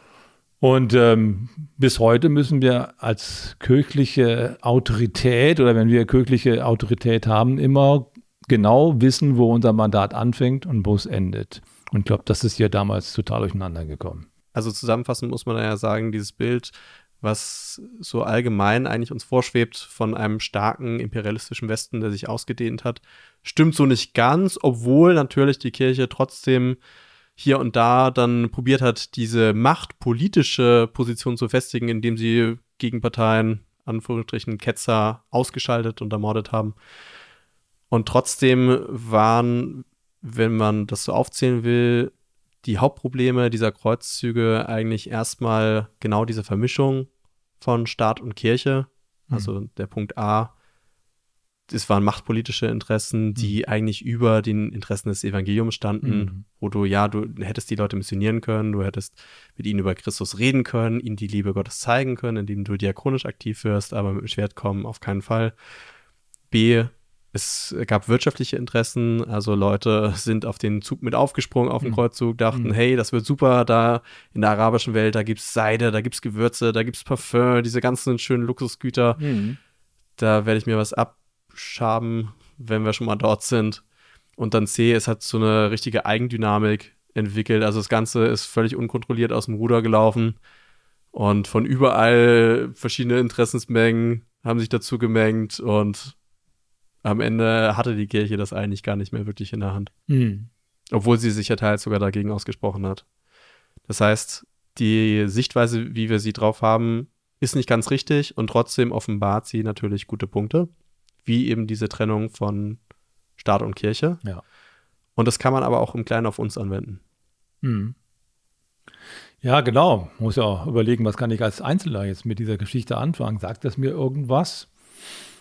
[SPEAKER 1] Und ähm, bis heute müssen wir als kirchliche Autorität oder wenn wir kirchliche Autorität haben, immer genau wissen, wo unser Mandat anfängt und wo es endet. Und ich glaube, das ist hier damals total durcheinander gekommen.
[SPEAKER 2] Also zusammenfassend muss man ja sagen, dieses Bild was so allgemein eigentlich uns vorschwebt von einem starken imperialistischen Westen, der sich ausgedehnt hat, stimmt so nicht ganz, obwohl natürlich die Kirche trotzdem hier und da dann probiert hat, diese machtpolitische Position zu festigen, indem sie Gegenparteien, Anführungsstrichen Ketzer, ausgeschaltet und ermordet haben. Und trotzdem waren, wenn man das so aufzählen will, die Hauptprobleme dieser Kreuzzüge eigentlich erstmal genau diese Vermischung von Staat und Kirche. Mhm. Also der Punkt A, es waren machtpolitische Interessen, die mhm. eigentlich über den Interessen des Evangeliums standen, mhm. wo du, ja, du hättest die Leute missionieren können, du hättest mit ihnen über Christus reden können, ihnen die Liebe Gottes zeigen können, indem du diakonisch aktiv wirst, aber mit dem Schwert kommen auf keinen Fall. B, es gab wirtschaftliche Interessen, also Leute sind auf den Zug mit aufgesprungen, auf den mhm. Kreuzzug, dachten, mhm. hey, das wird super, da in der arabischen Welt, da gibt es Seide, da gibt es Gewürze, da gibt es Parfum, diese ganzen schönen Luxusgüter. Mhm. Da werde ich mir was abschaben, wenn wir schon mal dort sind. Und dann C, es hat so eine richtige Eigendynamik entwickelt. Also das Ganze ist völlig unkontrolliert aus dem Ruder gelaufen. Und von überall verschiedene Interessensmengen haben sich dazu gemengt und am Ende hatte die Kirche das eigentlich gar nicht mehr wirklich in der Hand. Mhm. Obwohl sie sich ja teils sogar dagegen ausgesprochen hat. Das heißt, die Sichtweise, wie wir sie drauf haben, ist nicht ganz richtig und trotzdem offenbart sie natürlich gute Punkte, wie eben diese Trennung von Staat und Kirche.
[SPEAKER 1] Ja.
[SPEAKER 2] Und das kann man aber auch im Kleinen auf uns anwenden.
[SPEAKER 1] Mhm. Ja, genau. Muss ja auch überlegen, was kann ich als Einzelner jetzt mit dieser Geschichte anfangen? Sagt das mir irgendwas?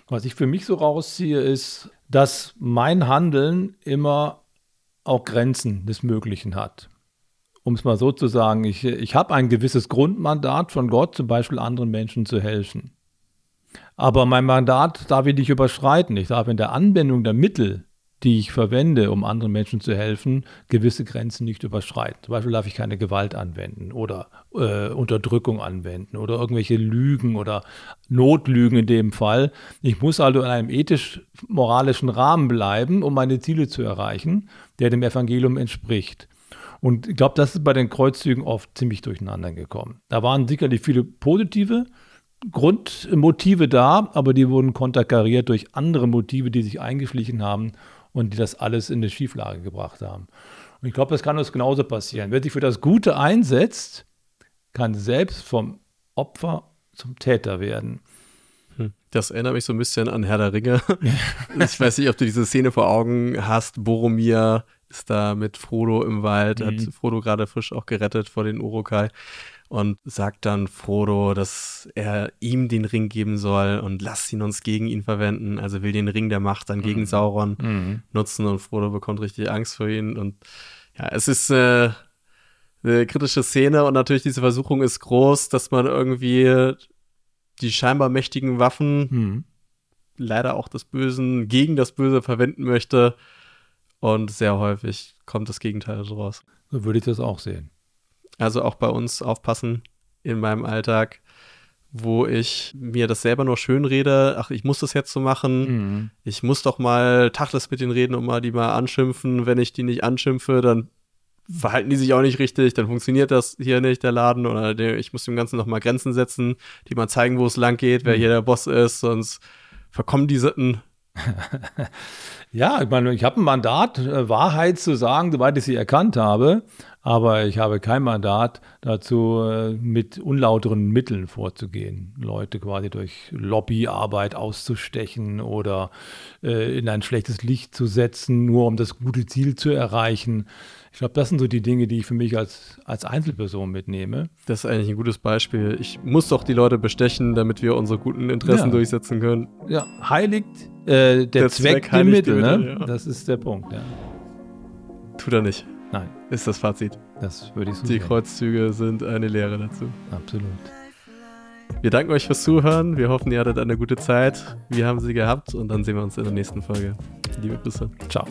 [SPEAKER 1] Was ich für mich so rausziehe, ist, dass mein Handeln immer auch Grenzen des Möglichen hat. Um es mal so zu sagen, ich, ich habe ein gewisses Grundmandat von Gott, zum Beispiel anderen Menschen zu helfen. Aber mein Mandat darf ich nicht überschreiten. Ich darf in der Anwendung der Mittel die ich verwende, um anderen Menschen zu helfen, gewisse Grenzen nicht überschreiten. Zum Beispiel darf ich keine Gewalt anwenden oder äh, Unterdrückung anwenden oder irgendwelche Lügen oder Notlügen in dem Fall. Ich muss also in einem ethisch-moralischen Rahmen bleiben, um meine Ziele zu erreichen, der dem Evangelium entspricht. Und ich glaube, das ist bei den Kreuzzügen oft ziemlich durcheinander gekommen. Da waren sicherlich viele positive Grundmotive da, aber die wurden konterkariert durch andere Motive, die sich eingeschlichen haben und die das alles in eine Schieflage gebracht haben. Und ich glaube, das kann uns genauso passieren. Wer sich für das Gute einsetzt, kann selbst vom Opfer zum Täter werden.
[SPEAKER 2] Hm. Das erinnert mich so ein bisschen an Herr der Ringe. ich weiß nicht, ob du diese Szene vor Augen hast. Boromir ist da mit Frodo im Wald, mhm. hat Frodo gerade frisch auch gerettet vor den Urukai und sagt dann Frodo, dass er ihm den Ring geben soll und lasst ihn uns gegen ihn verwenden. Also will den Ring der Macht dann gegen mhm. Sauron mhm. nutzen und Frodo bekommt richtig Angst vor ihn. Und ja, es ist äh, eine kritische Szene und natürlich diese Versuchung ist groß, dass man irgendwie die scheinbar mächtigen Waffen, mhm. leider auch des Bösen, gegen das Böse verwenden möchte. Und sehr häufig kommt das Gegenteil raus.
[SPEAKER 1] So würde ich das auch sehen.
[SPEAKER 2] Also auch bei uns aufpassen in meinem Alltag, wo ich mir das selber nur schön rede. Ach, ich muss das jetzt so machen. Mhm. Ich muss doch mal Tachles mit denen reden und mal die mal anschimpfen. Wenn ich die nicht anschimpfe, dann verhalten die sich auch nicht richtig, dann funktioniert das hier nicht, der Laden. Oder der, ich muss dem Ganzen noch mal Grenzen setzen, die mal zeigen, wo es lang geht, wer mhm. hier der Boss ist, sonst verkommen die Sitten.
[SPEAKER 1] ja, ich meine, ich habe ein Mandat, äh, Wahrheit zu sagen, soweit ich sie erkannt habe aber ich habe kein Mandat dazu, äh, mit unlauteren Mitteln vorzugehen, Leute quasi durch Lobbyarbeit auszustechen oder äh, in ein schlechtes Licht zu setzen, nur um das gute Ziel zu erreichen. Ich glaube, das sind so die Dinge, die ich für mich als, als Einzelperson mitnehme.
[SPEAKER 2] Das ist eigentlich ein gutes Beispiel. Ich muss doch die Leute bestechen, damit wir unsere guten Interessen ja. durchsetzen können.
[SPEAKER 1] Ja, heiligt äh, der, der, Zweck, Zweck die Mittel, ne? Ja. Das ist der Punkt, ja.
[SPEAKER 2] Tut er nicht.
[SPEAKER 1] Nein.
[SPEAKER 2] Ist das Fazit.
[SPEAKER 1] Das würde ich so
[SPEAKER 2] Die sagen. Kreuzzüge sind eine Lehre dazu.
[SPEAKER 1] Absolut.
[SPEAKER 2] Wir danken euch fürs Zuhören. Wir hoffen, ihr hattet eine gute Zeit. Wir haben sie gehabt und dann sehen wir uns in der nächsten Folge. Liebe Grüße.
[SPEAKER 1] Ciao.